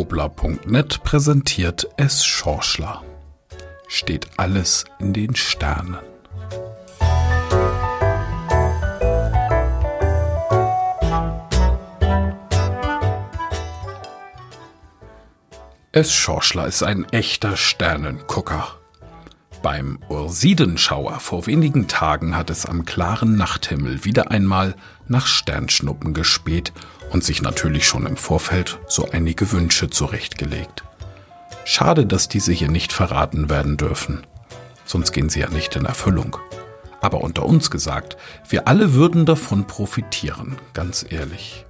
Wobler.net präsentiert es Schorschler. Steht alles in den Sternen. Es Schorschler ist ein echter Sternengucker. Beim Ursidenschauer vor wenigen Tagen hat es am klaren Nachthimmel wieder einmal nach Sternschnuppen gespäht und sich natürlich schon im Vorfeld so einige Wünsche zurechtgelegt. Schade, dass diese hier nicht verraten werden dürfen. Sonst gehen sie ja nicht in Erfüllung. Aber unter uns gesagt, wir alle würden davon profitieren, ganz ehrlich.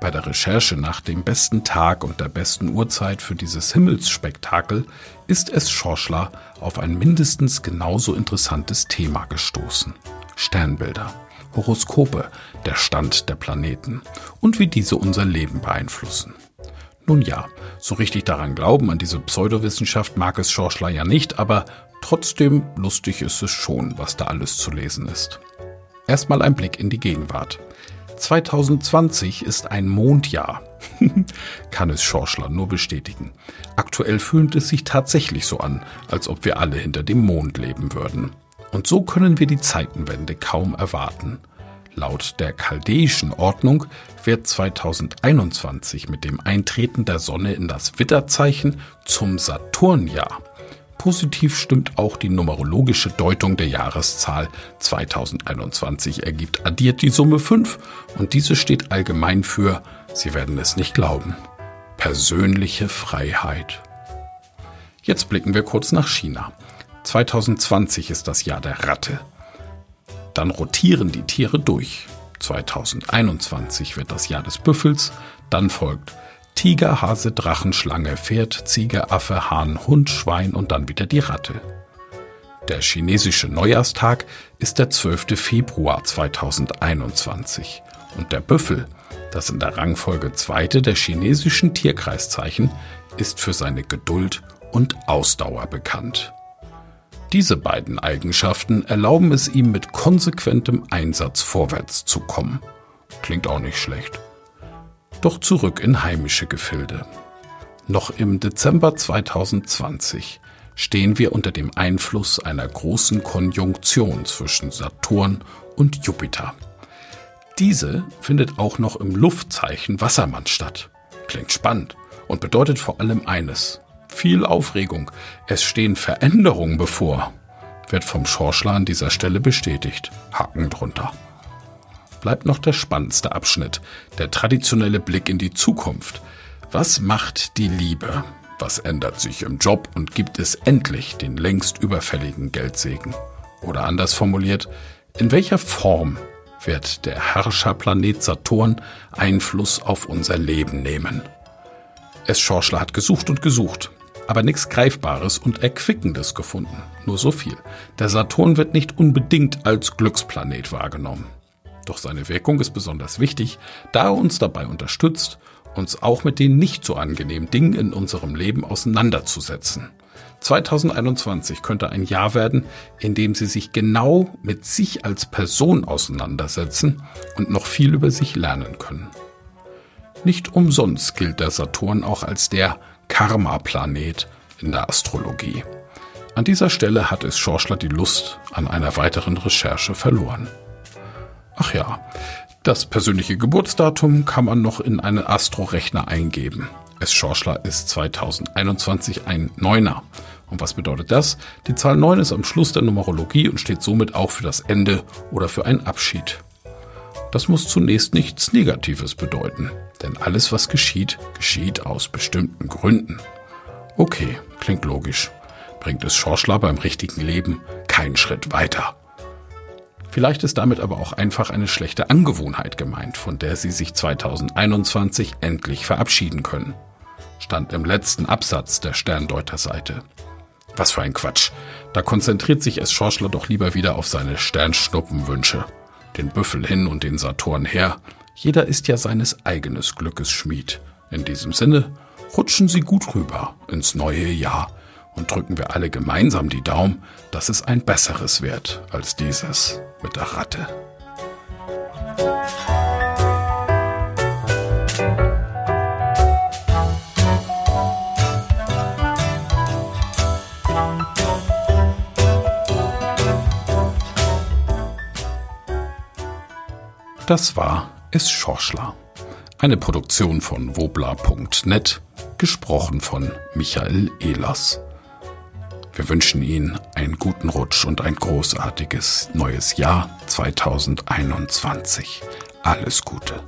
Bei der Recherche nach dem besten Tag und der besten Uhrzeit für dieses Himmelsspektakel ist es Schorschler auf ein mindestens genauso interessantes Thema gestoßen. Sternbilder, Horoskope, der Stand der Planeten und wie diese unser Leben beeinflussen. Nun ja, so richtig daran glauben an diese Pseudowissenschaft mag es Schorschler ja nicht, aber trotzdem lustig ist es schon, was da alles zu lesen ist. Erstmal ein Blick in die Gegenwart. 2020 ist ein Mondjahr. Kann es Schorschler nur bestätigen. Aktuell fühlt es sich tatsächlich so an, als ob wir alle hinter dem Mond leben würden. Und so können wir die Zeitenwende kaum erwarten. Laut der chaldäischen Ordnung wird 2021 mit dem Eintreten der Sonne in das Witterzeichen zum Saturnjahr. Positiv stimmt auch die numerologische Deutung der Jahreszahl 2021 ergibt addiert die Summe 5 und diese steht allgemein für, Sie werden es nicht glauben, persönliche Freiheit. Jetzt blicken wir kurz nach China. 2020 ist das Jahr der Ratte. Dann rotieren die Tiere durch. 2021 wird das Jahr des Büffels, dann folgt Tiger, Hase, Drachenschlange, Pferd, Ziege, Affe, Hahn, Hund, Schwein und dann wieder die Ratte. Der chinesische Neujahrstag ist der 12. Februar 2021 und der Büffel, das in der Rangfolge zweite der chinesischen Tierkreiszeichen, ist für seine Geduld und Ausdauer bekannt. Diese beiden Eigenschaften erlauben es ihm mit konsequentem Einsatz vorwärts zu kommen. Klingt auch nicht schlecht. Doch zurück in heimische Gefilde. Noch im Dezember 2020 stehen wir unter dem Einfluss einer großen Konjunktion zwischen Saturn und Jupiter. Diese findet auch noch im Luftzeichen Wassermann statt. Klingt spannend und bedeutet vor allem eines. Viel Aufregung. Es stehen Veränderungen bevor. Wird vom Schorschler an dieser Stelle bestätigt. Haken drunter bleibt noch der spannendste Abschnitt, der traditionelle Blick in die Zukunft. Was macht die Liebe? Was ändert sich im Job und gibt es endlich den längst überfälligen Geldsegen? Oder anders formuliert, in welcher Form wird der Herrscherplanet Saturn Einfluss auf unser Leben nehmen? Es Schorschler hat gesucht und gesucht, aber nichts Greifbares und Erquickendes gefunden. Nur so viel. Der Saturn wird nicht unbedingt als Glücksplanet wahrgenommen. Doch seine Wirkung ist besonders wichtig, da er uns dabei unterstützt, uns auch mit den nicht so angenehmen Dingen in unserem Leben auseinanderzusetzen. 2021 könnte ein Jahr werden, in dem Sie sich genau mit sich als Person auseinandersetzen und noch viel über sich lernen können. Nicht umsonst gilt der Saturn auch als der Karma-Planet in der Astrologie. An dieser Stelle hat es Schorschler die Lust an einer weiteren Recherche verloren. Ach ja, das persönliche Geburtsdatum kann man noch in einen Astro-Rechner eingeben. Es Schorschler ist 2021 ein Neuner. Und was bedeutet das? Die Zahl 9 ist am Schluss der Numerologie und steht somit auch für das Ende oder für einen Abschied. Das muss zunächst nichts Negatives bedeuten, denn alles, was geschieht, geschieht aus bestimmten Gründen. Okay, klingt logisch. Bringt es Schorschler beim richtigen Leben keinen Schritt weiter. Vielleicht ist damit aber auch einfach eine schlechte Angewohnheit gemeint, von der Sie sich 2021 endlich verabschieden können. Stand im letzten Absatz der Sterndeuter-Seite. Was für ein Quatsch. Da konzentriert sich es Schorschler doch lieber wieder auf seine Sternschnuppenwünsche. Den Büffel hin und den Saturn her. Jeder ist ja seines eigenes Glückes Schmied. In diesem Sinne, rutschen Sie gut rüber ins neue Jahr und drücken wir alle gemeinsam die Daumen, dass es ein besseres wird als dieses mit der Ratte. Das war Es Schorschler. Eine Produktion von wobla.net, gesprochen von Michael Ehlers. Wir wünschen Ihnen einen guten Rutsch und ein großartiges neues Jahr 2021. Alles Gute.